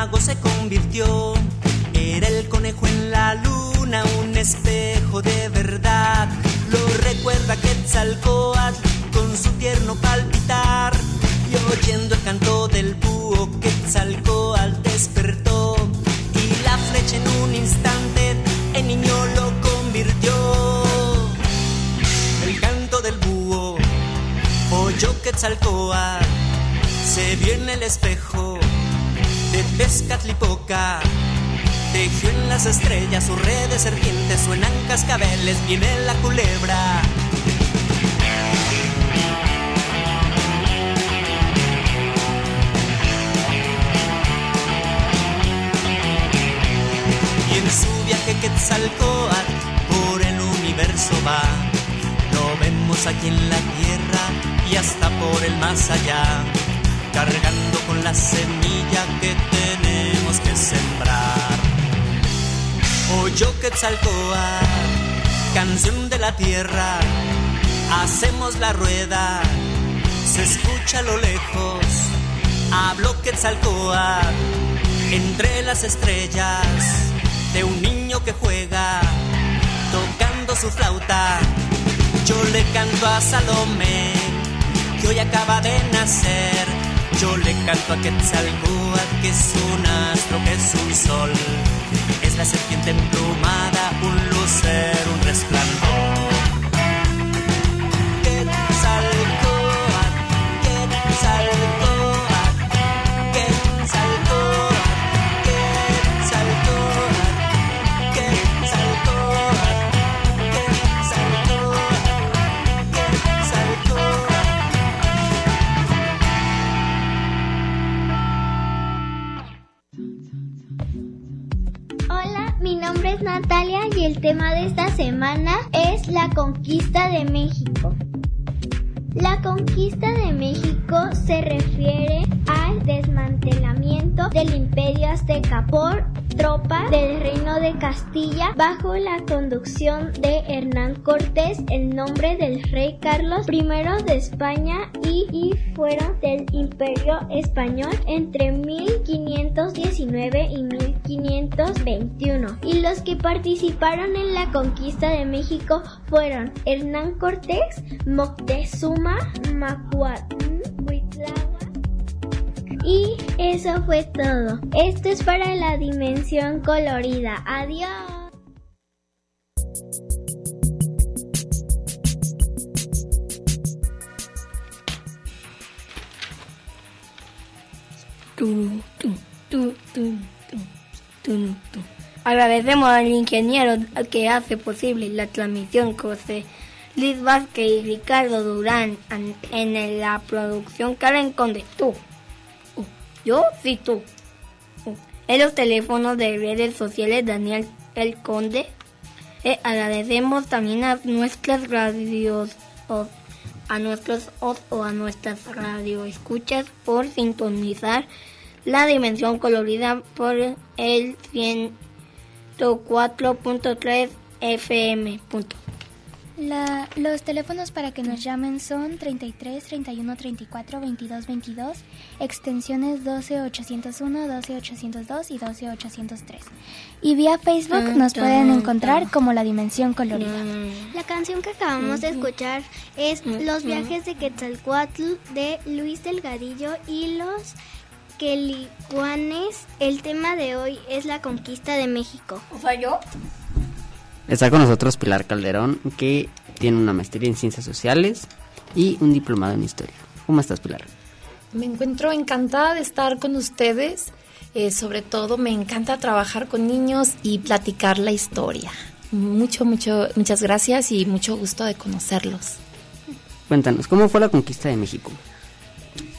Mago se convirtió. Era el conejo en la luna, un espejo de verdad. Lo recuerda Quetzalcoatl con su tierno palpitar. Y oyendo el canto del búho, Quetzalcoatl despertó. Y la flecha en un instante en niño lo convirtió. El canto del búho oyó Quetzalcoatl. Se vio en el espejo de Tezcatlipoca. Tejió en las estrellas su red de serpientes, suenan cascabeles, viene la culebra. Y en su viaje Quetzalcoatl por el universo va. Lo vemos aquí en la tierra y hasta por el más allá cargando con la semilla que tenemos que sembrar. Oyo Quetzalcoatl, canción de la tierra, hacemos la rueda, se escucha a lo lejos, hablo Quetzalcoatl, entre las estrellas, de un niño que juega, tocando su flauta, yo le canto a Salomé, que hoy acaba de nacer yo le canto a Quetzalcóatl que es un astro, que es un sol. Es la serpiente emplumada, un lucero, un resplandor. Conquista de México. La conquista de México se refiere al desmantelamiento del imperio azteca por tropas del reino Castilla bajo la conducción de Hernán Cortés en nombre del rey Carlos I de España y, y fueron del imperio español entre 1519 y 1521 y los que participaron en la conquista de México fueron Hernán Cortés, Moctezuma, Macuatl, y eso fue todo. Esto es para la dimensión colorida. Adiós. Agradecemos al ingeniero que hace posible la transmisión José Liz Vázquez y Ricardo Durán en la producción Karen Conde. Yo tú. En los teléfonos de redes sociales Daniel El Conde. Eh, agradecemos también a nuestras radios o a nuestros o, a nuestras radio escuchas por sintonizar la dimensión colorida por el 104.3 FM. La, los teléfonos para que nos llamen son 33 31 34 22 22, extensiones 12 801, 12 802 y 12 803. Y vía Facebook nos pueden encontrar como La Dimensión Colorida. Mm. La canción que acabamos de escuchar es Los viajes de Quetzalcoatl de Luis Delgadillo y los Quelicuanes. El tema de hoy es la conquista de México. ¿O sea, yo? Está con nosotros Pilar Calderón, que tiene una maestría en ciencias sociales y un diplomado en historia. ¿Cómo estás, Pilar? Me encuentro encantada de estar con ustedes. Eh, sobre todo me encanta trabajar con niños y platicar la historia. Mucho, mucho, muchas gracias y mucho gusto de conocerlos. Cuéntanos, ¿cómo fue la conquista de México?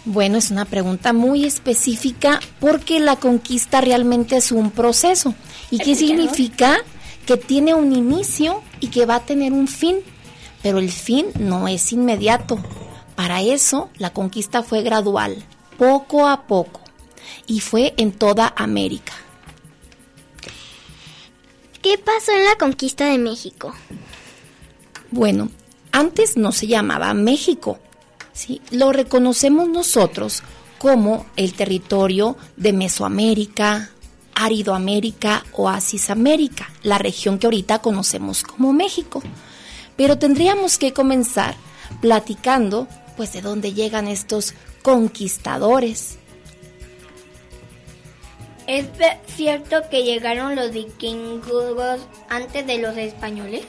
Bueno, es una pregunta muy específica porque la conquista realmente es un proceso. ¿Y qué significa? Que tiene un inicio y que va a tener un fin, pero el fin no es inmediato. Para eso la conquista fue gradual, poco a poco, y fue en toda América. ¿Qué pasó en la conquista de México? Bueno, antes no se llamaba México, ¿sí? lo reconocemos nosotros como el territorio de Mesoamérica, Árido América, Oasis América, la región que ahorita conocemos como México. Pero tendríamos que comenzar platicando pues de dónde llegan estos conquistadores. ¿Es cierto que llegaron los vikingos antes de los españoles?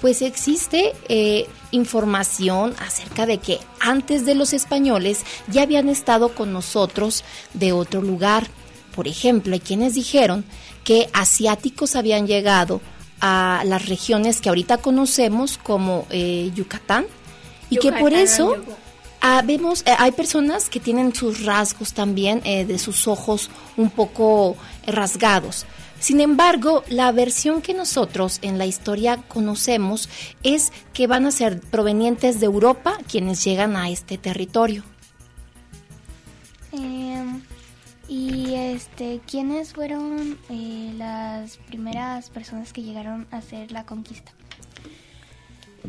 Pues existe eh, información acerca de que antes de los españoles ya habían estado con nosotros de otro lugar. Por ejemplo, hay quienes dijeron que asiáticos habían llegado a las regiones que ahorita conocemos como eh, Yucatán y que por eso ah, vemos eh, hay personas que tienen sus rasgos también eh, de sus ojos un poco rasgados. Sin embargo, la versión que nosotros en la historia conocemos es que van a ser provenientes de Europa quienes llegan a este territorio. Y este, ¿quiénes fueron eh, las primeras personas que llegaron a hacer la conquista?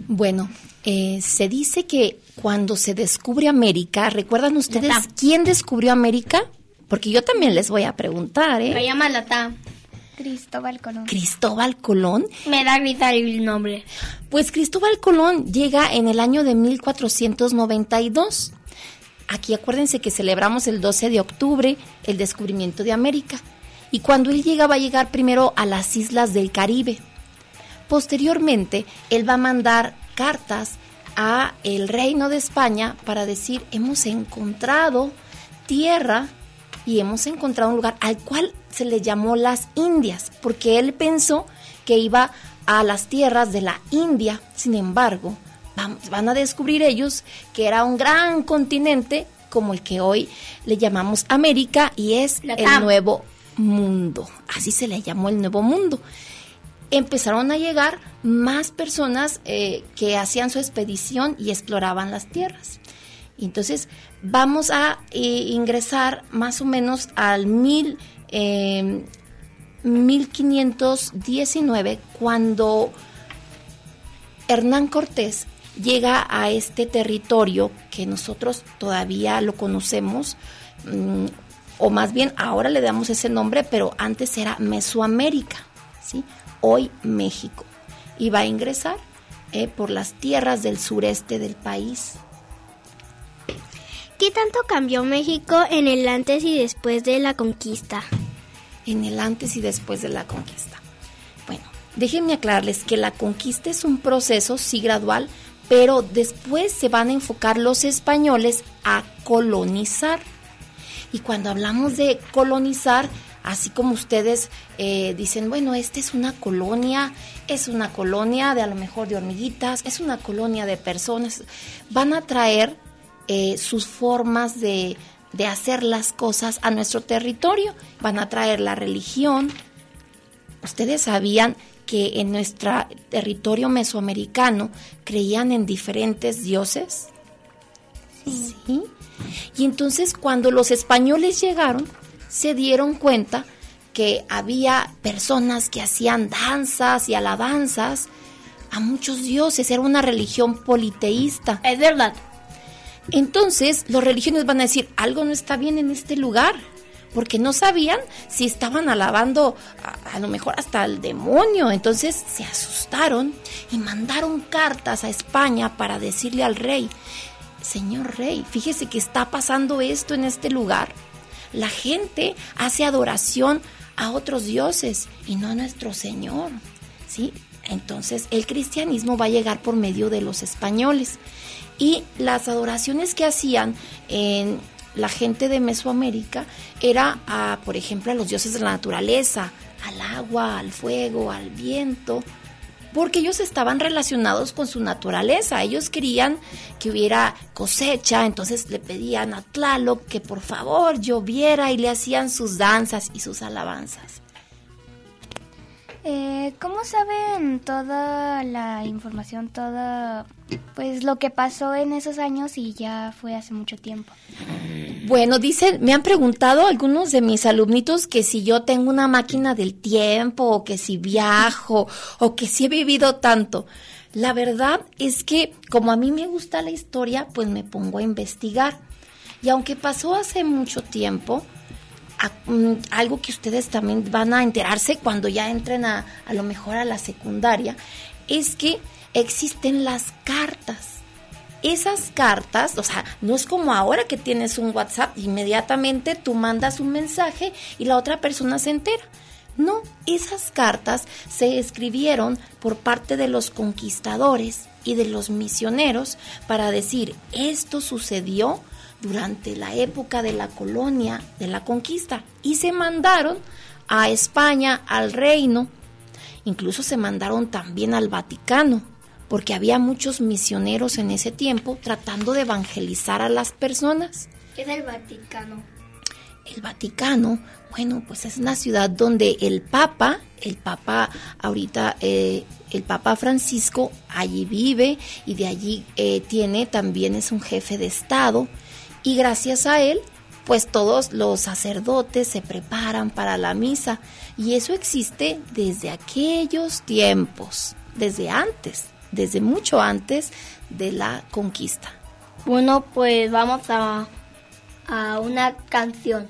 Bueno, eh, se dice que cuando se descubre América, ¿recuerdan ustedes quién descubrió América? Porque yo también les voy a preguntar, ¿eh? Me llama Lata. Cristóbal Colón. ¿Cristóbal Colón? Me da gritar el nombre. Pues Cristóbal Colón llega en el año de 1492 Aquí acuérdense que celebramos el 12 de octubre el descubrimiento de América. Y cuando él llega va a llegar primero a las islas del Caribe. Posteriormente, él va a mandar cartas a el reino de España para decir, hemos encontrado tierra y hemos encontrado un lugar al cual se le llamó las Indias, porque él pensó que iba a las tierras de la India. Sin embargo, van a descubrir ellos que era un gran continente como el que hoy le llamamos América y es el nuevo mundo. Así se le llamó el nuevo mundo. empezaron a llegar más personas eh, que hacían su expedición y exploraban las tierras. Entonces, vamos a eh, ingresar más o menos al mil, 1519, em, cuando Hernán Cortés llega a este territorio que nosotros todavía lo conocemos, mm, o más bien ahora le damos ese nombre, pero antes era Mesoamérica, ¿sí? hoy México, y va a ingresar eh, por las tierras del sureste del país. ¿Qué tanto cambió México en el antes y después de la conquista? En el antes y después de la conquista. Bueno, déjenme aclararles que la conquista es un proceso, sí gradual, pero después se van a enfocar los españoles a colonizar. Y cuando hablamos de colonizar, así como ustedes eh, dicen, bueno, esta es una colonia, es una colonia de a lo mejor de hormiguitas, es una colonia de personas, van a traer eh, sus formas de, de hacer las cosas a nuestro territorio, van a traer la religión. Ustedes sabían que en nuestro territorio mesoamericano creían en diferentes dioses. ¿Sí? Y entonces cuando los españoles llegaron, se dieron cuenta que había personas que hacían danzas y alabanzas a muchos dioses, era una religión politeísta. Es verdad. Entonces, los religiones van a decir, algo no está bien en este lugar, porque no sabían si estaban alabando a, lo mejor hasta al demonio. Entonces se asustaron y mandaron cartas a España para decirle al rey, Señor rey, fíjese que está pasando esto en este lugar la gente hace adoración a otros dioses y no a nuestro Señor. ¿Sí? Entonces el cristianismo va a llegar por medio de los españoles. Y las adoraciones que hacían en la gente de Mesoamérica era, a, por ejemplo, a los dioses de la naturaleza, al agua, al fuego, al viento, porque ellos estaban relacionados con su naturaleza. Ellos querían que hubiera cosecha, entonces le pedían a Tlaloc que por favor lloviera y le hacían sus danzas y sus alabanzas. Eh, ¿Cómo saben toda la información, todo pues lo que pasó en esos años y ya fue hace mucho tiempo? Bueno, dicen, me han preguntado algunos de mis alumnitos que si yo tengo una máquina del tiempo o que si viajo o que si he vivido tanto. La verdad es que como a mí me gusta la historia, pues me pongo a investigar. Y aunque pasó hace mucho tiempo, Mm, algo que ustedes también van a enterarse cuando ya entren a, a lo mejor a la secundaria, es que existen las cartas. Esas cartas, o sea, no es como ahora que tienes un WhatsApp, inmediatamente tú mandas un mensaje y la otra persona se entera. No, esas cartas se escribieron por parte de los conquistadores y de los misioneros para decir, esto sucedió durante la época de la colonia, de la conquista, y se mandaron a España, al reino, incluso se mandaron también al Vaticano, porque había muchos misioneros en ese tiempo tratando de evangelizar a las personas. ¿Qué es el Vaticano? El Vaticano, bueno, pues es una ciudad donde el Papa, el Papa ahorita, eh, el Papa Francisco allí vive y de allí eh, tiene también es un jefe de Estado y gracias a él, pues todos los sacerdotes se preparan para la misa y eso existe desde aquellos tiempos, desde antes, desde mucho antes de la conquista. Bueno, pues vamos a, a una canción.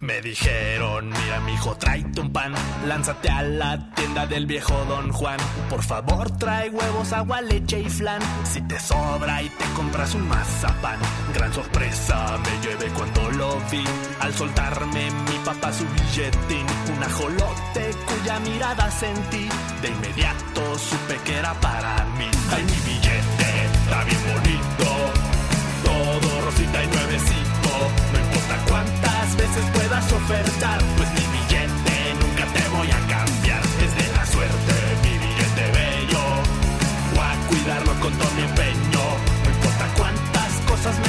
Me dijeron, mira mi hijo, tráete un pan, lánzate a la tienda del viejo Don Juan. Por favor, trae huevos, agua, leche y flan. Si te sobra y te compras un mazapán, gran sorpresa me llevé cuando lo vi. Al soltarme mi papá su billetín, un ajolote cuya mirada sentí. De inmediato supe que era para mí. Ay, mi billete está bien bonito, pues mi billete nunca te voy a cambiar. Es de la suerte, mi billete bello. Voy a cuidarlo con todo mi empeño. No importa cuántas cosas me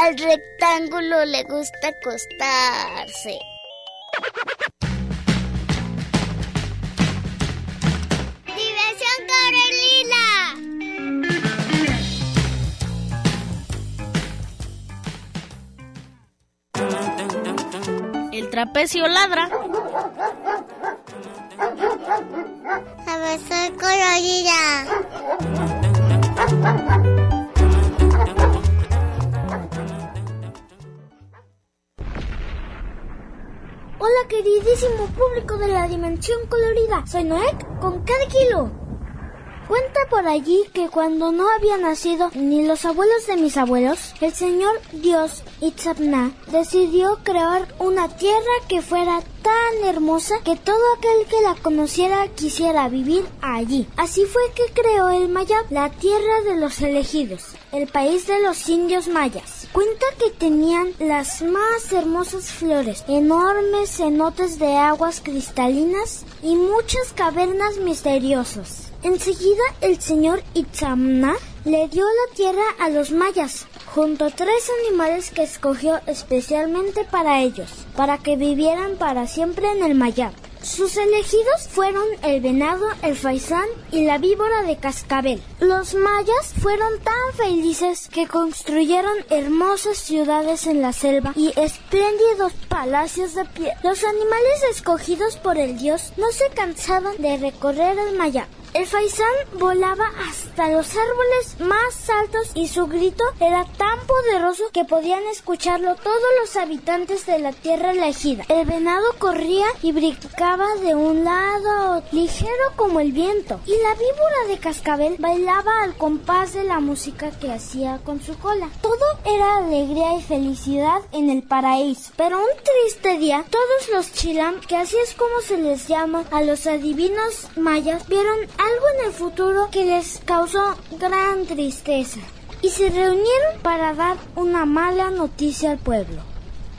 Al rectángulo le gusta acostarse. ¡Diversión Carolina! El trapecio ladra. A ver, queridísimo público de la dimensión colorida, soy Noek con cada. Cuenta por allí que cuando no había nacido ni los abuelos de mis abuelos, el señor Dios Itzapna decidió crear una tierra que fuera tan hermosa que todo aquel que la conociera quisiera vivir allí. Así fue que creó el Mayab, la tierra de los elegidos, el país de los indios mayas. Cuenta que tenían las más hermosas flores, enormes cenotes de aguas cristalinas y muchas cavernas misteriosas. Enseguida el señor Itzamna le dio la tierra a los mayas, junto a tres animales que escogió especialmente para ellos, para que vivieran para siempre en el Mayab. Sus elegidos fueron el venado, el faisán y la víbora de cascabel. Los mayas fueron tan felices que construyeron hermosas ciudades en la selva y espléndidos palacios de pie. Los animales escogidos por el dios no se cansaban de recorrer el Mayab. El faisán volaba hasta los árboles más altos y su grito era tan poderoso que podían escucharlo todos los habitantes de la tierra elegida. El venado corría y brincaba de un lado ligero como el viento, y la víbora de cascabel bailaba al compás de la música que hacía con su cola. Todo era alegría y felicidad en el paraíso. Pero un triste día, todos los chilam, que así es como se les llama a los adivinos mayas, vieron algo en el futuro que les causó gran tristeza y se reunieron para dar una mala noticia al pueblo.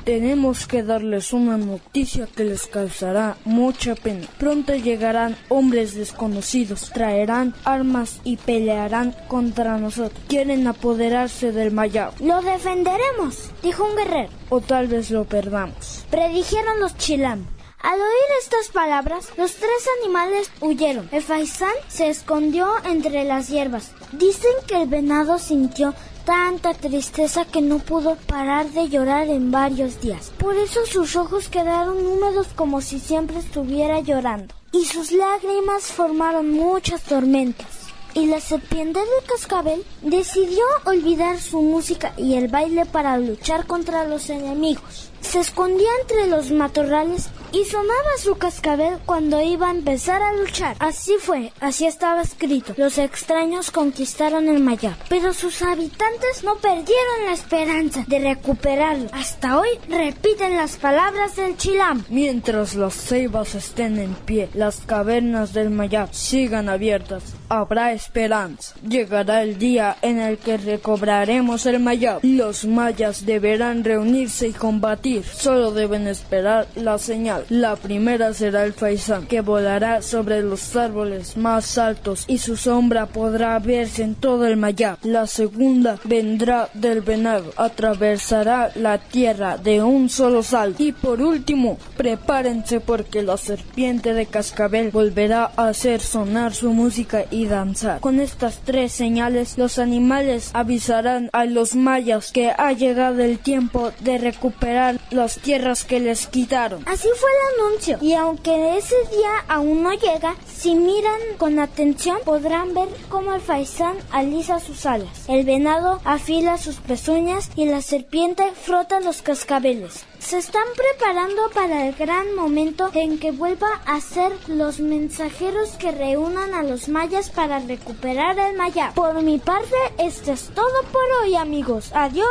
Tenemos que darles una noticia que les causará mucha pena. Pronto llegarán hombres desconocidos, traerán armas y pelearán contra nosotros. Quieren apoderarse del Mayab. Lo defenderemos, dijo un guerrero. O tal vez lo perdamos. Predijeron los chilam. Al oír estas palabras, los tres animales huyeron. El faisán se escondió entre las hierbas. Dicen que el venado sintió tanta tristeza que no pudo parar de llorar en varios días. Por eso sus ojos quedaron húmedos como si siempre estuviera llorando. Y sus lágrimas formaron muchas tormentas. Y la serpiente del cascabel decidió olvidar su música y el baile para luchar contra los enemigos. Se escondía entre los matorrales y sonaba su cascabel cuando iba a empezar a luchar. Así fue, así estaba escrito. Los extraños conquistaron el Mayab, pero sus habitantes no perdieron la esperanza de recuperarlo. Hasta hoy repiten las palabras del Chilam. Mientras las ceibas estén en pie, las cavernas del Mayab sigan abiertas, habrá esperanza. Llegará el día en el que recobraremos el Mayab. Los mayas deberán reunirse y combatir Solo deben esperar la señal. La primera será el faisán, que volará sobre los árboles más altos y su sombra podrá verse en todo el mayab. La segunda vendrá del venado, atravesará la tierra de un solo salto. Y por último, prepárense porque la serpiente de cascabel volverá a hacer sonar su música y danzar. Con estas tres señales, los animales avisarán a los mayas que ha llegado el tiempo de recuperar las tierras que les quitaron. Así fue el anuncio. Y aunque ese día aún no llega, si miran con atención podrán ver cómo el faisán alisa sus alas, el venado afila sus pezuñas y la serpiente frota los cascabeles. Se están preparando para el gran momento en que vuelva a ser los mensajeros que reúnan a los mayas para recuperar el maya. Por mi parte, esto es todo por hoy, amigos. Adiós.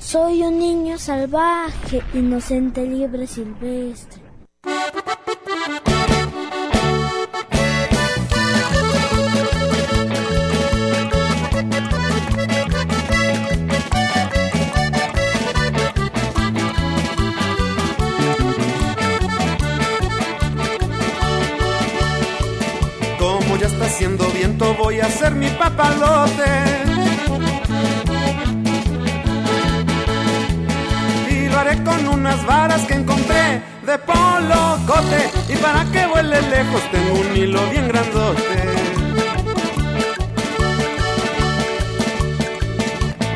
Soy un niño salvaje, inocente, libre, silvestre. Como ya está haciendo viento, voy a hacer mi papalote. Con unas varas que encontré de polo cote. Y para que vuele lejos, tengo un hilo bien grandote.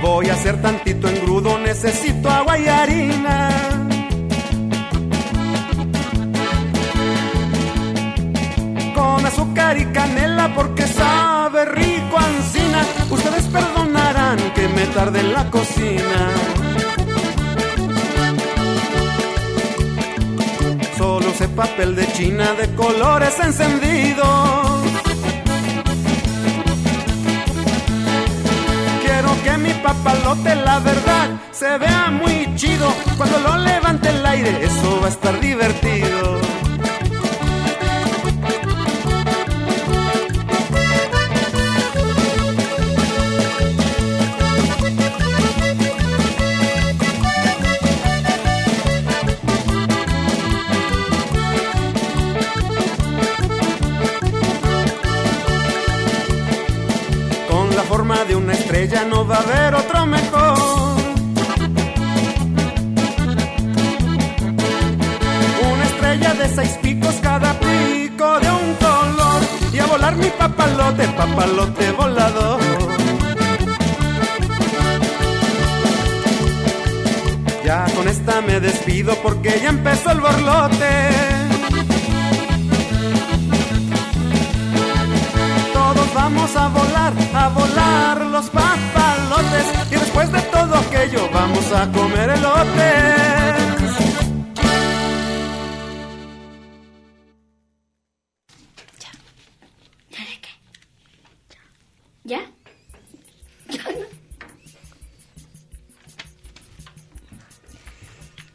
Voy a hacer tantito engrudo, necesito agua y harina. Con azúcar y canela porque sabe rico ansina. Ustedes perdonarán que me tarde en la cocina. Papel de china de colores encendidos. Quiero que mi papalote, la verdad, se vea muy chido. Cuando lo levante el aire, eso va a estar divertido. Estrella no va a haber otro mejor. Una estrella de seis picos, cada pico de un color. Y a volar mi papalote, papalote volador. Ya con esta me despido porque ya empezó el borlote. Vamos a volar, a volar los papalotes y después de todo aquello vamos a comer elotes. ¿Ya?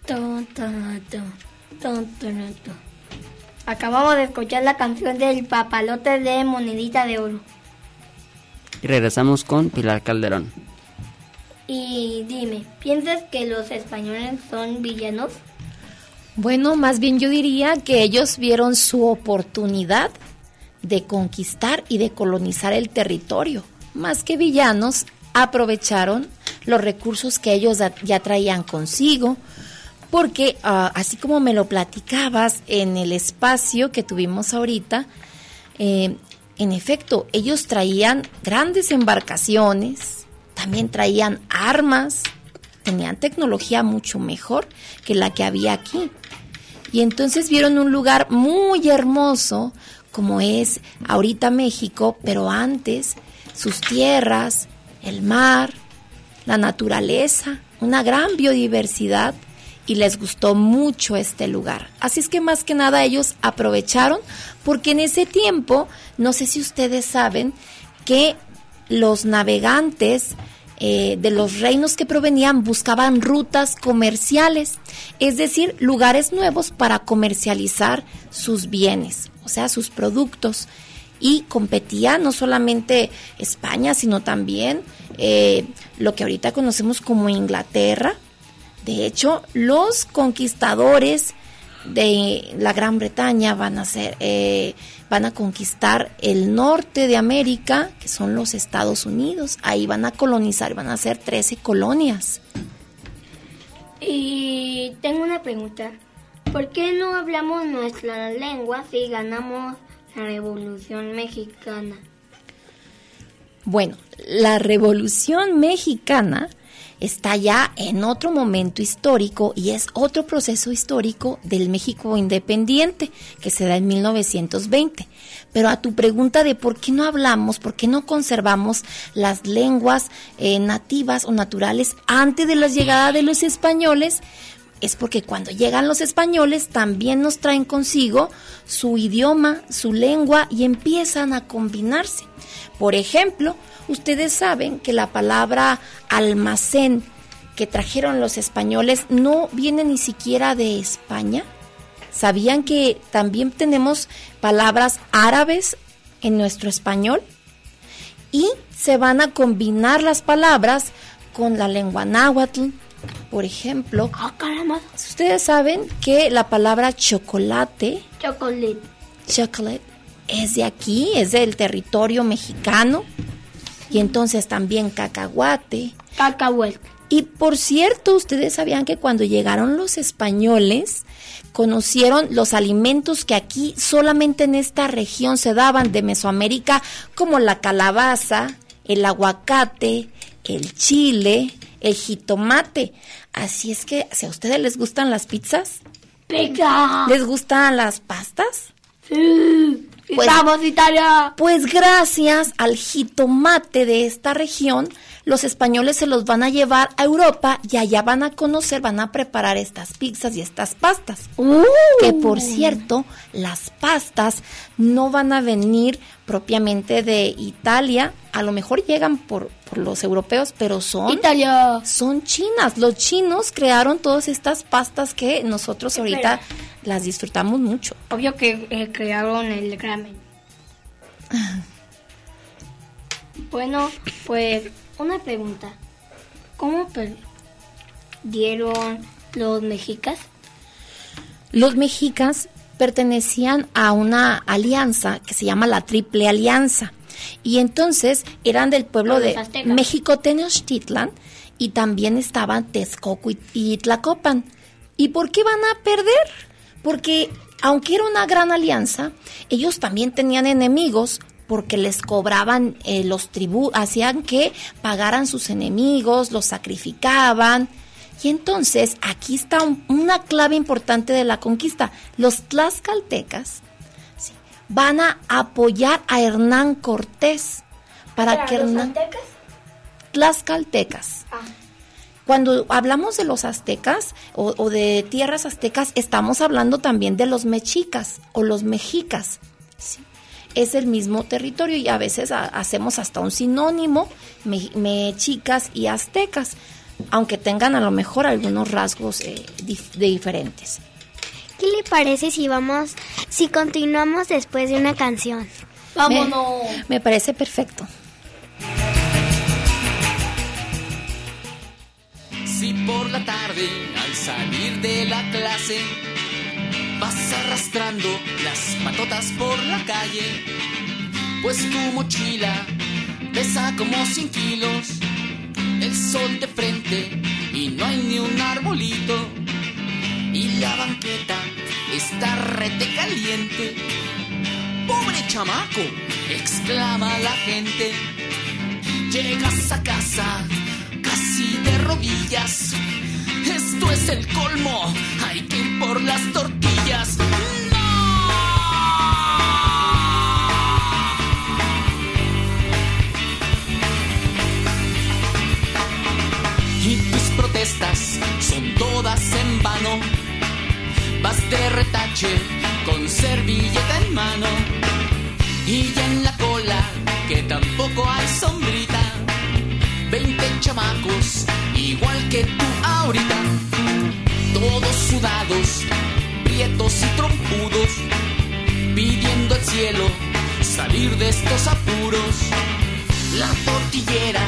Ton, ton, ton, ton, ton. Acabamos de escuchar la canción del papalote de monedita de oro. Y regresamos con Pilar Calderón. Y dime, ¿piensas que los españoles son villanos? Bueno, más bien yo diría que ellos vieron su oportunidad de conquistar y de colonizar el territorio. Más que villanos, aprovecharon los recursos que ellos ya- traían consigo, porque ah, así como me lo platicabas en el espacio que tuvimos ahorita, eh, en efecto, ellos traían grandes embarcaciones, también traían armas, tenían tecnología mucho mejor que la que había aquí. Y entonces vieron un lugar muy hermoso como es ahorita México, pero antes sus tierras, el mar, la naturaleza, una gran biodiversidad y les gustó mucho este lugar. Así es que más que nada ellos aprovecharon porque en ese tiempo, no sé si ustedes saben que los navegantes eh, de los reinos que provenían buscaban rutas comerciales, es decir, lugares nuevos para comercializar sus bienes, o sea, sus productos. Y competía no solamente España, sino también eh, lo que ahorita conocemos como Inglaterra, De hecho, los conquistadores de la Gran Bretaña van a ser, eh, van a conquistar el norte de América, que son los Estados Unidos. Ahí van a colonizar, van a ser 13 colonias. Y tengo una pregunta. ¿Por qué no hablamos nuestra lengua si ganamos la Revolución Mexicana? Bueno, la Revolución Mexicana está ya en otro momento histórico y es otro proceso histórico del México independiente que se da en 1920. Pero a tu pregunta de por qué no hablamos, por qué no conservamos las lenguas eh, nativas o naturales antes de la llegada de los españoles, es porque cuando llegan los españoles también nos traen consigo su idioma, su lengua y empiezan a combinarse. Por ejemplo, ustedes saben que la palabra almacén que trajeron los españoles no viene ni siquiera de España. ¿Sabían que también tenemos palabras árabes en nuestro español? Y se van a combinar las palabras con la lengua náhuatl, por ejemplo. Ah, ustedes saben que la palabra chocolate, chocolate, chocolate es de aquí, es del territorio mexicano. Y entonces también cacahuate. Cacahuete. Y por cierto, ustedes sabían que cuando llegaron los españoles, conocieron los alimentos que aquí solamente en esta región se daban de Mesoamérica, como la calabaza, el aguacate, el chile, el jitomate. Así es que, si a ustedes les gustan las pizzas, ¡Pizza! ¿les gustan las pastas? Pues, ¡Vamos, Italia! Pues gracias al jitomate de esta región, los españoles se los van a llevar a Europa y allá van a conocer, van a preparar estas pizzas y estas pastas. Uh. Que por cierto, las pastas no van a venir propiamente de Italia, a lo mejor llegan por, por los europeos, pero son Italia. son chinas. Los chinos crearon todas estas pastas que nosotros ahorita las disfrutamos mucho. Obvio que eh, crearon el ramen. bueno, pues una pregunta. ¿Cómo perdieron los mexicas? Los mexicas pertenecían a una alianza que se llama la Triple Alianza. Y entonces eran del pueblo de aztecas. México Tenochtitlan y también estaban Texcoco y, y Tlacopan. ¿Y por qué van a perder? Porque aunque era una gran alianza, ellos también tenían enemigos porque les cobraban eh, los tributos, hacían que pagaran sus enemigos, los sacrificaban. Y entonces aquí está un- una clave importante de la conquista. Los tlaxcaltecas ¿sí? van a apoyar a Hernán Cortés para que Hernán tlaxcaltecas. Cuando hablamos de los aztecas o, o de tierras aztecas, estamos hablando también de los mexicas o los mexicas. ¿sí? Es el mismo territorio y a veces ha- hacemos hasta un sinónimo, me- mexicas y aztecas, aunque tengan a lo mejor algunos rasgos eh, dif- de diferentes. ¿Qué le parece si vamos, si continuamos después de una canción? ¡Vámonos! Me, me parece perfecto. Si por la tarde al salir de la clase vas arrastrando las patotas por la calle, pues tu mochila pesa como 100 kilos, el sol de frente y no hay ni un arbolito, y la banqueta está rete caliente. ¡Pobre chamaco! exclama la gente. Llegas a casa casi de rodillas. Esto es el colmo. Hay que ir por las tortillas. Y tus protestas son todas en vano. Vas de retache con servilleta en mano. Y ya en la cola, que tampoco hay sombrita. Veinte chamacos, igual que tú ahorita. Todos sudados, prietos y trompudos. Pidiendo al cielo salir de estos apuros. La tortillera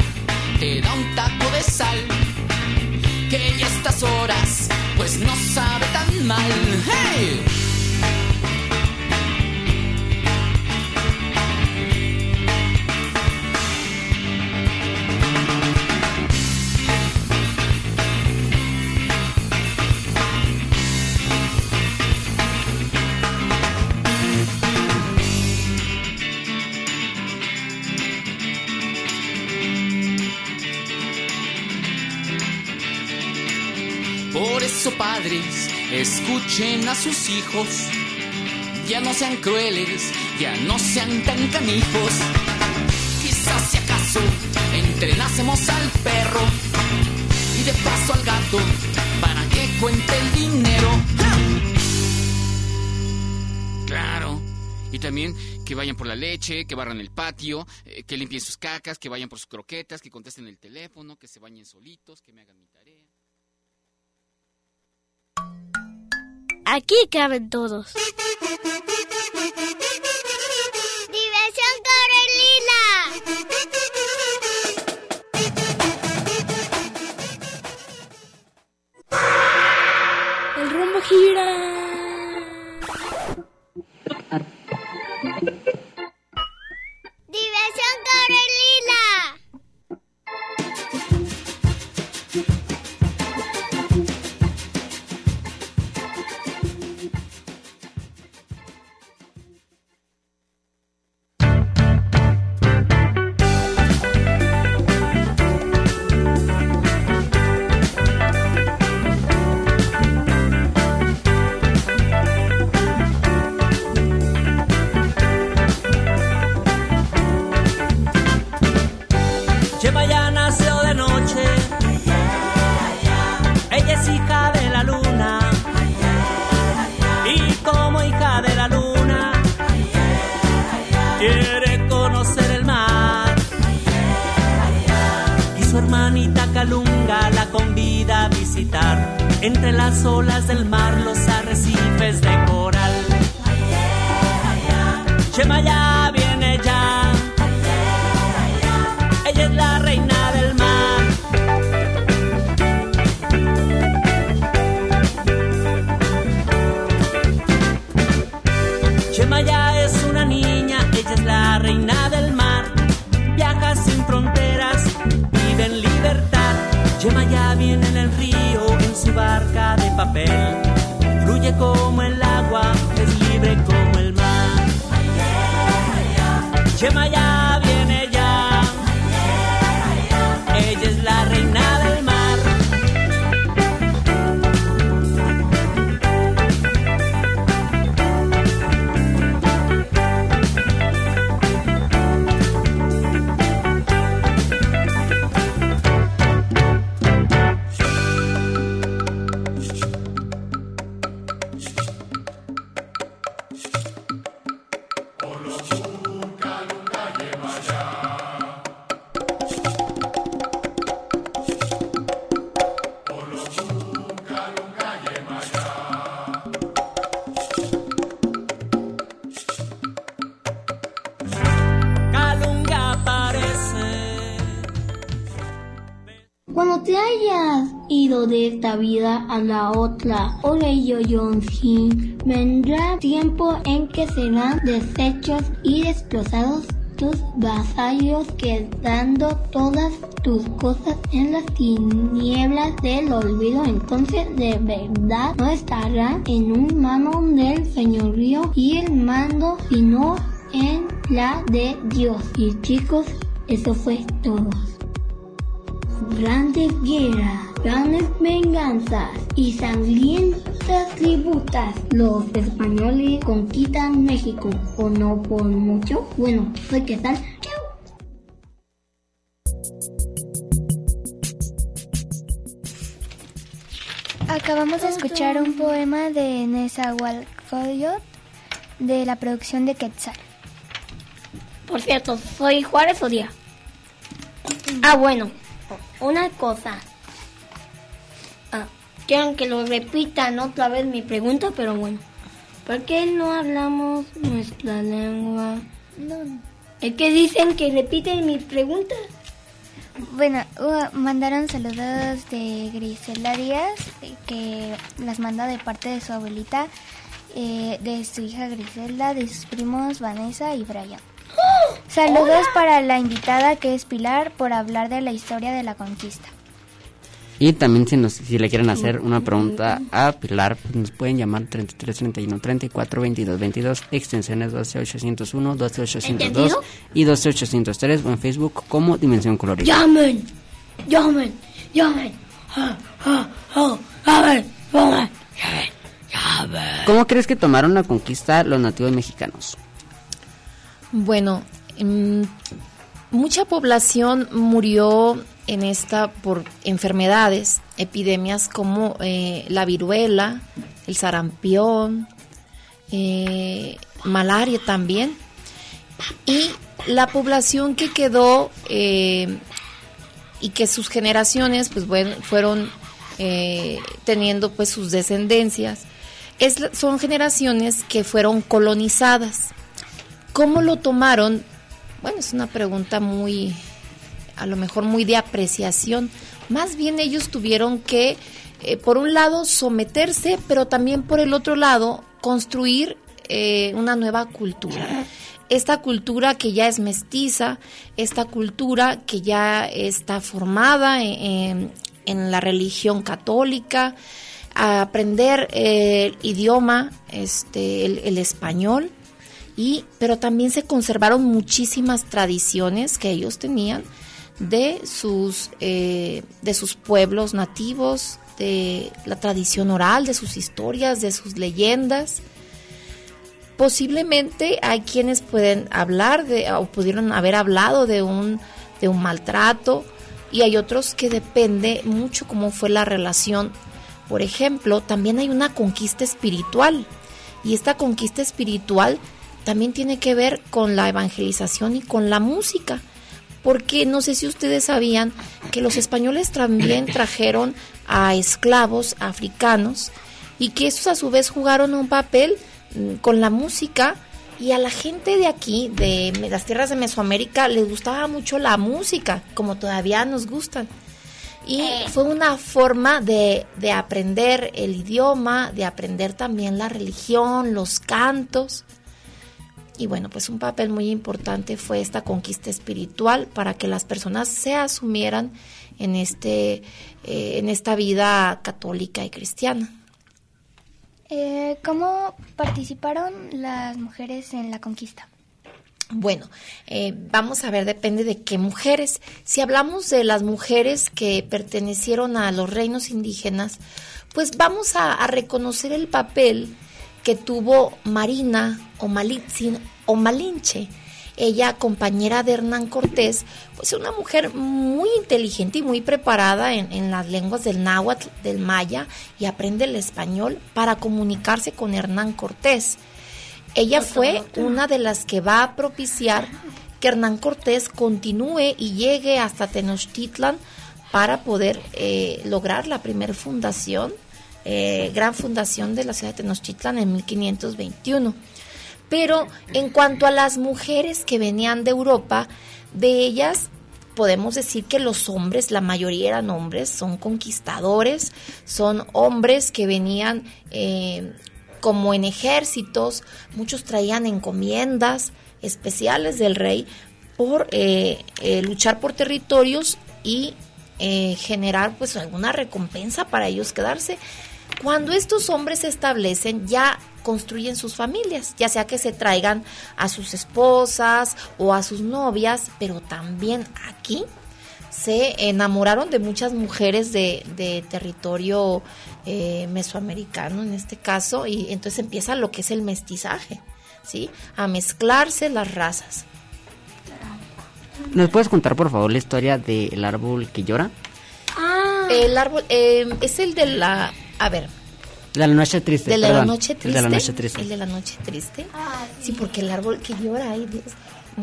te da un taco de sal. Que ya estas horas pues no sabe tan mal. ¡Hey! Escuchen a sus hijos. Ya no sean crueles, ya no sean tan canijos. Quizás si acaso entrenásemos al perro y de paso al gato para que cuente el dinero. Claro. Y también que vayan por la leche, que barran el patio, eh, que limpien sus cacas, que vayan por sus croquetas, que contesten el teléfono, que se bañen solitos, que me hagan mi Aquí caben todos. ¡Diversión Corelina! El rumbo gira. ¡Diversión Corelina! Entre las olas del mar los arrecifes de coral. Chema papel. Fluye como el agua, es libre como el mar. Chema ya. De esta vida a la otra, Oreyo Yonjin, vendrá tiempo en que serán deshechos y destrozados tus vasallos, quedando todas tus cosas en las tinieblas del olvido. Entonces de verdad no estarán en un mano del señorío y el mando, sino en la de Dios. Y chicos, eso fue todo grandes guerras, grandes venganzas y sangrientas tributas. Los españoles conquistan México, o no por mucho. Bueno, soy que tal. Acabamos de escuchar un poema de Nezahualcóyotl de la producción de Quetzal. Por cierto, soy Juárez o Díaz. Ah, bueno, una cosa. Quiero que lo repitan otra vez mi pregunta, pero bueno. ¿Por qué no hablamos nuestra lengua? No. Es que dicen que repiten mis preguntas. Bueno, mandaron saludos de Grisela Díaz, que las manda de parte de su abuelita, eh, de su hija Griselda, de sus primos Vanessa y Brian. Saludos para la invitada que es Pilar por hablar de la historia de la conquista. Y también si, nos, si le quieren hacer una pregunta a Pilar, pues nos pueden llamar 33 31 34 22 22, extensiones 12801, 12802 y 12803 o en Facebook como Dimensión Colorida. ¡Llamen! ¡Llamen! ¡Llamen! ¡Llamen! ¡Llamen! ¿Cómo crees que tomaron la conquista los nativos mexicanos? Bueno, mm, mucha población murió en esta por enfermedades, epidemias como eh, la viruela, el sarampión, eh, malaria también. Y la población que quedó eh, y que sus generaciones pues bueno, fueron teniendo pues sus descendencias, es, son generaciones que fueron colonizadas. ¿Cómo lo tomaron? Bueno, es una pregunta muy, a lo mejor muy de apreciación. Más bien ellos tuvieron que, eh, por un lado, someterse, pero también por el otro lado, construir eh, una nueva cultura. Esta cultura que ya es mestiza, esta cultura que ya está formada en, la religión católica, aprender el idioma, este, el español, y, pero también se conservaron muchísimas tradiciones que ellos tenían de sus, eh, de sus pueblos nativos, de la tradición oral, de sus historias, de sus leyendas. Posiblemente hay quienes pueden hablar de, o pudieron haber hablado de un, de un maltrato, y hay otros que depende mucho cómo fue la relación. Por ejemplo, también hay una conquista espiritual, y esta conquista espiritual también tiene que ver con la evangelización y con la música porque no sé si ustedes sabían que los españoles también trajeron a esclavos africanos y que estos a su vez jugaron un papel mm, con la música y a la gente de aquí, de las tierras de Mesoamérica, les gustaba mucho la música, como todavía nos gustan. Y eh. fue una forma de, de aprender el idioma, de aprender también la religión, los cantos. Y bueno, pues un papel muy importante fue esta conquista espiritual para que las personas se asumieran en, este, eh, en esta vida católica y cristiana. Eh, ¿Cómo participaron las mujeres en la conquista? Bueno, eh, vamos a ver, depende de qué mujeres. Si hablamos de las mujeres que pertenecieron a los reinos indígenas, pues vamos a, a reconocer el papel que tuvo Marina o Malitzin o Malinche. Ella, compañera de Hernán Cortés, pues una mujer muy inteligente y muy preparada en, en, las lenguas del náhuatl, del maya, y aprende el español para comunicarse con Hernán Cortés. Ella fue una de las que va a propiciar que Hernán Cortés continúe y llegue hasta Tenochtitlan para poder eh, lograr la primera fundación eh, gran fundación de la ciudad de Tenochtitlan en 1521. Pero en cuanto a las mujeres que venían de Europa, de ellas podemos decir que los hombres, la mayoría eran hombres, son conquistadores, son hombres que venían eh, como en ejércitos, muchos traían encomiendas especiales del rey por eh, luchar por territorios y generar pues alguna recompensa para ellos quedarse. Cuando estos hombres se establecen, ya construyen sus familias, ya sea que se traigan a sus esposas o a sus novias, pero también aquí se enamoraron de muchas mujeres de, territorio eh, mesoamericano en este caso, y entonces empieza lo que es el mestizaje, ¿sí? A mezclarse las razas. ¿Nos puedes contar por favor la historia del árbol que llora? Ah. El árbol eh, es el de la a ver. De la noche triste. De la noche triste. El de la noche triste. El de la noche triste. sí. porque el árbol que llora, ay Dios.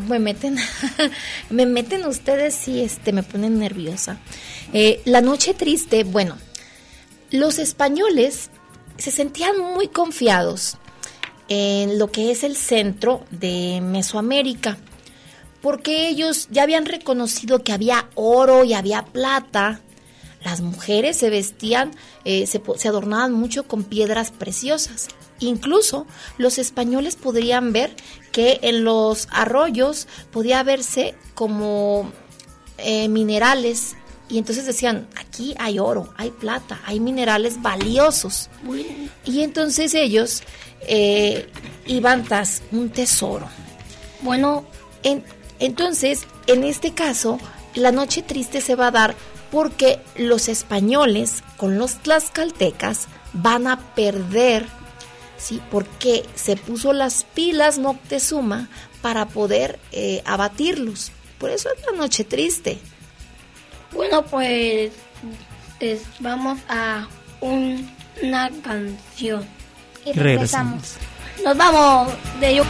Me meten, me meten ustedes y este, me ponen nerviosa. Eh, la noche triste, bueno, los españoles se sentían muy confiados en lo que es el centro de Mesoamérica, porque ellos ya habían reconocido que había oro y había plata. Las mujeres se vestían, eh, se, se adornaban mucho con piedras preciosas. Incluso los españoles podrían ver que en los arroyos podía verse como eh, minerales y entonces decían, aquí hay oro, hay plata, hay minerales valiosos. Y entonces ellos eh, iban tras un tesoro. Bueno, entonces, en este caso, la noche triste se va a dar porque los españoles con los tlaxcaltecas van a perder, ¿sí? Porque se puso las pilas Moctezuma para poder eh, abatirlos. Por eso es la noche triste. Bueno, pues, vamos a una canción. Y regresamos. Nos vamos de yo.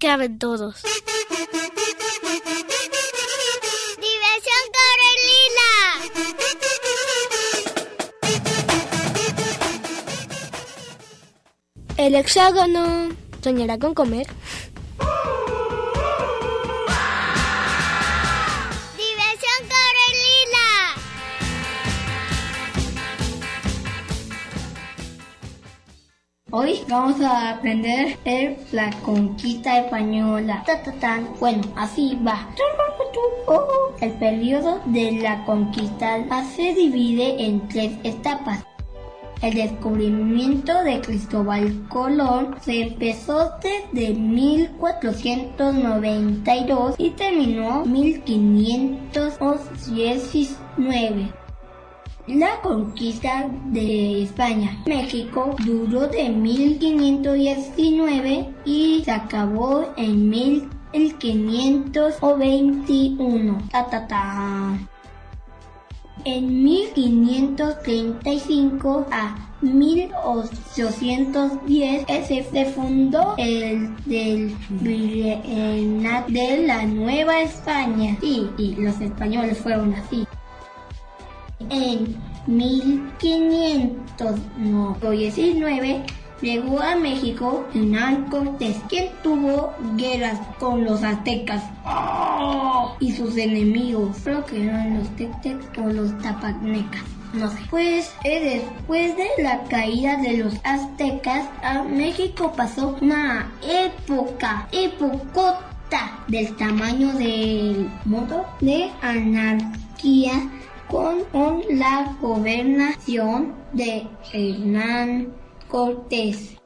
Caben todos. ¡Diversión Corelina! El hexágono soñará con comer. Vamos a aprender la conquista española. Bueno, así va. El periodo de la conquista se divide en tres etapas. El descubrimiento de Cristóbal Colón se empezó desde 1492 y terminó 1519. La conquista de España. México duró de 1519 y se acabó en 1521. Ta, ta, ta. En 1535 a 1810 se fundó el del Virreinato de la Nueva España. Sí, y los españoles fueron así. En 1519 llegó a México Hernán Cortés, quien tuvo guerras con los aztecas y sus enemigos. Creo que eran los tectecs o los tapanecas. No sé. Pues eh, después de la caída de los aztecas, a México pasó una época, epocota del tamaño del mundo de anarquía con, la gobernación de Hernán Cortés.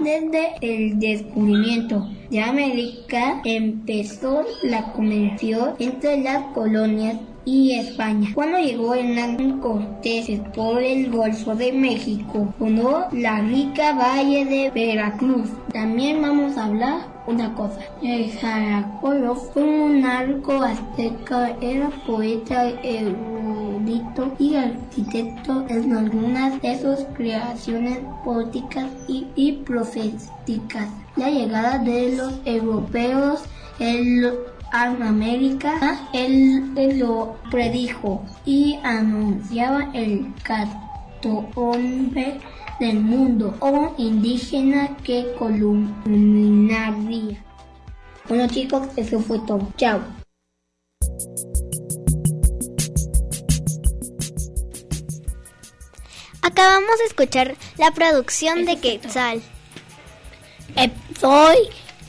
Desde el descubrimiento de América empezó la comercio entre las colonias y España. Cuando llegó Hernán Cortés por el Golfo de México, fundó la rica valle de Veracruz. También vamos a hablar una cosa. El Jaracolo fue un arco azteca, era poeta, erudito y arquitecto en algunas de sus creaciones poéticas y, y proféticas. La llegada de los europeos, el América, él, lo predijo y anunciaba el hombre del mundo o indígena que culminaría. Bueno chicos, eso fue todo. Chao. Acabamos de escuchar la producción de Quetzal. Soy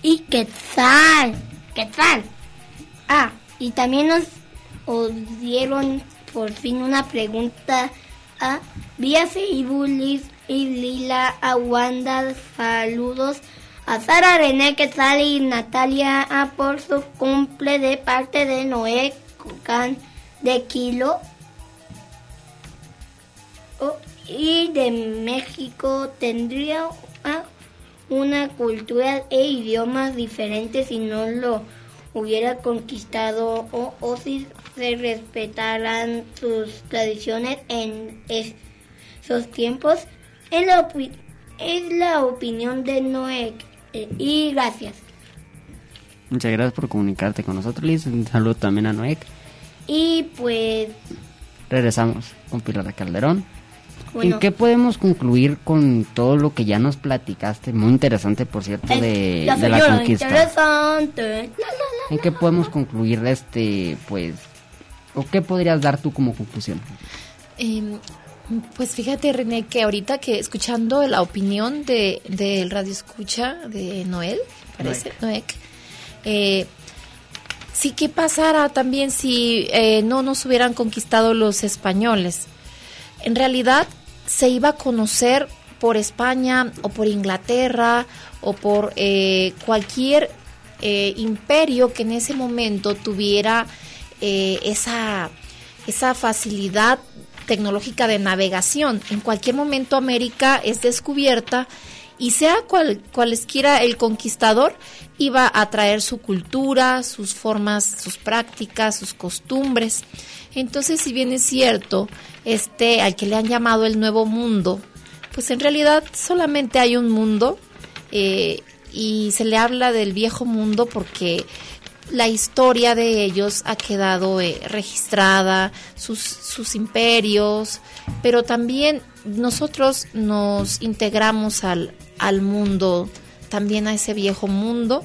y Quetzal. Quetzal. Ah, y también nos, dieron por fin una pregunta a vía Facebook y Lila Aguanda. Saludos a Sara René Quetzal y Natalia a por su cumple de parte de Noé Can de Kilo. Oh, y de México tendría una cultura e idiomas diferentes si no lo hubiera conquistado o, si se respetaran sus tradiciones en esos tiempos. Es la, es la opinión de Noé eh, y gracias. Muchas gracias por comunicarte con nosotros, Liz. Un saludo también a Noé. Y pues... Regresamos con Pilar Calderón. ¿En qué podemos concluir con todo lo que ya nos platicaste? Muy interesante, por cierto, de, la conquista. Interesante. ¿En qué podemos concluir este, pues, o qué podrías dar tú como conclusión? Em, pues fíjate, René, que ahorita que escuchando la opinión de del radio escucha de Noel, parece, Noek, eh, sí que pasara también si eh, no nos hubieran conquistado los españoles. En realidad se iba a conocer por España o por Inglaterra o por eh, cualquier eh, imperio que en ese momento tuviera eh, esa, esa facilidad tecnológica de navegación. En cualquier momento América es descubierta y sea cual, cualesquiera el conquistador, iba a traer su cultura, sus formas, sus prácticas, sus costumbres. Entonces, si bien es cierto, este al que le han llamado el nuevo mundo, pues en realidad solamente hay un mundo eh, y se le habla del viejo mundo porque la historia de ellos ha quedado eh, registrada, sus, sus imperios, pero también nosotros nos integramos al, al mundo, también a ese viejo mundo,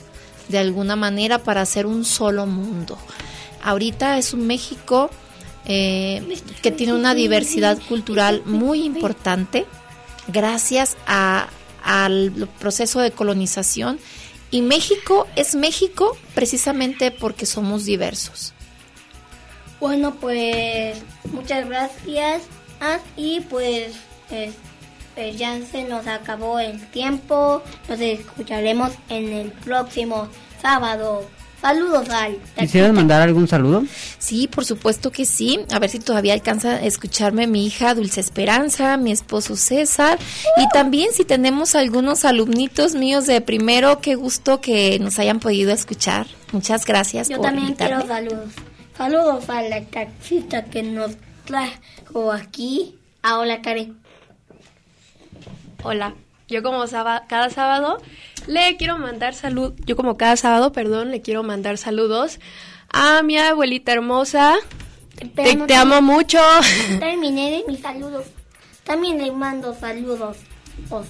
de alguna manera para hacer un solo mundo. Ahorita es un México eh, que tiene una diversidad cultural muy importante gracias a, al proceso de colonización y México es México precisamente porque somos diversos. Bueno, pues muchas gracias ah, y pues eh, pues ya se nos acabó el tiempo. Nos escucharemos en el próximo sábado. Saludos al. ¿Quisieras mandar algún saludo? Sí, por supuesto que sí. A ver si todavía alcanza a escucharme mi hija Dulce Esperanza, mi esposo César. Y también si tenemos algunos alumnitos míos de primero, qué gusto que nos hayan podido escuchar. Muchas gracias Yo por también invitarme. quiero saludos. Saludos a la taxista que nos trajo aquí. A hola, Karen. Hola, yo como cada sábado le quiero mandar salud, yo como cada sábado, perdón, le quiero mandar saludos a mi abuelita hermosa. Te, amo mucho. Terminé de mis saludos. También le mando saludos os-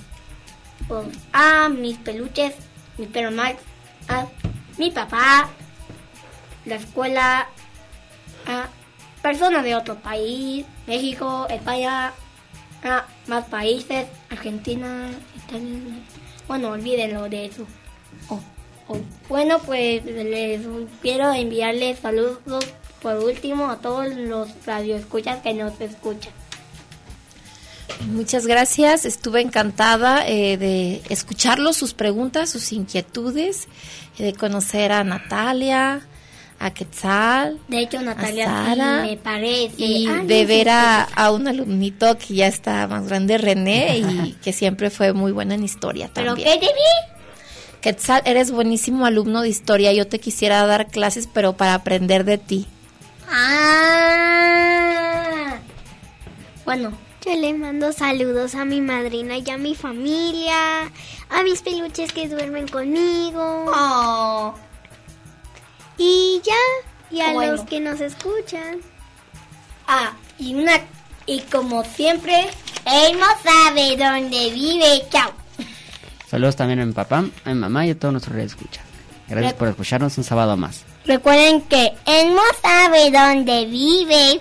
os- a mis peluches, mi perro Max, a mi papá, la escuela, a personas de otro país, México, España, a más países, Argentina, Bueno, olvídenlo de eso. Oh, oh. Bueno, pues les quiero enviarles saludos por último a todos los radioescuchas que nos escuchan. Muchas gracias, estuve encantada eh, de escucharlos, sus preguntas, sus inquietudes, eh, de conocer a Natalia, a Quetzal, De hecho, Natalia a sí Sara, me parece. y Ah, no, de sí, ver a, a un alumnito que ya está más grande, René, y que siempre fue muy buena en historia ¿Pero también. qué debí? Quetzal, eres buenísimo alumno de historia, yo te quisiera dar clases, pero para aprender de ti. Ah. Bueno. Yo le mando saludos a mi madrina y a mi familia, a mis peluches que duermen conmigo. Oh. Y ya, y a Bueno. los que nos escuchan. Ah, y una y como siempre, él no sabe dónde vive. Chao. Saludos también a mi papá, a mi mamá y a todos nuestros escucha. Gracias por escucharnos un sábado más. Recuerden que él no sabe dónde vive.